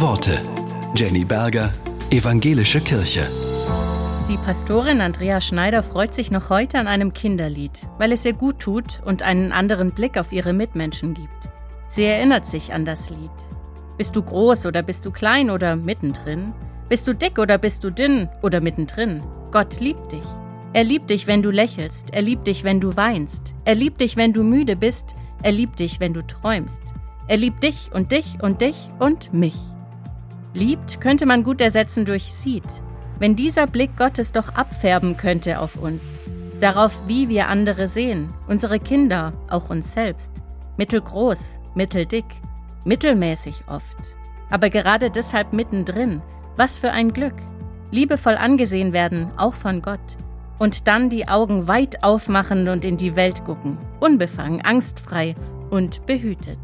Worte. Jenny Berger, Evangelische Kirche. Die Pastorin Andrea Schneider freut sich noch heute an einem Kinderlied, weil es ihr gut tut und einen anderen Blick auf ihre Mitmenschen gibt. Sie erinnert sich an das Lied. Bist du groß oder bist du klein oder mittendrin? Bist du dick oder bist du dünn oder mittendrin? Gott liebt dich. Er liebt dich, wenn du lächelst. Er liebt dich, wenn du weinst. Er liebt dich, wenn du müde bist. Er liebt dich, wenn du träumst. Er liebt dich und dich und dich und mich. Liebt könnte man gut ersetzen durch sieht. Wenn dieser Blick Gottes doch abfärben könnte auf uns, darauf, wie wir andere sehen, unsere Kinder, auch uns selbst, mittelgroß, mitteldick, mittelmäßig oft, aber gerade deshalb mittendrin, was für ein Glück, liebevoll angesehen werden, auch von Gott, und dann die Augen weit aufmachen und in die Welt gucken, unbefangen, angstfrei und behütet.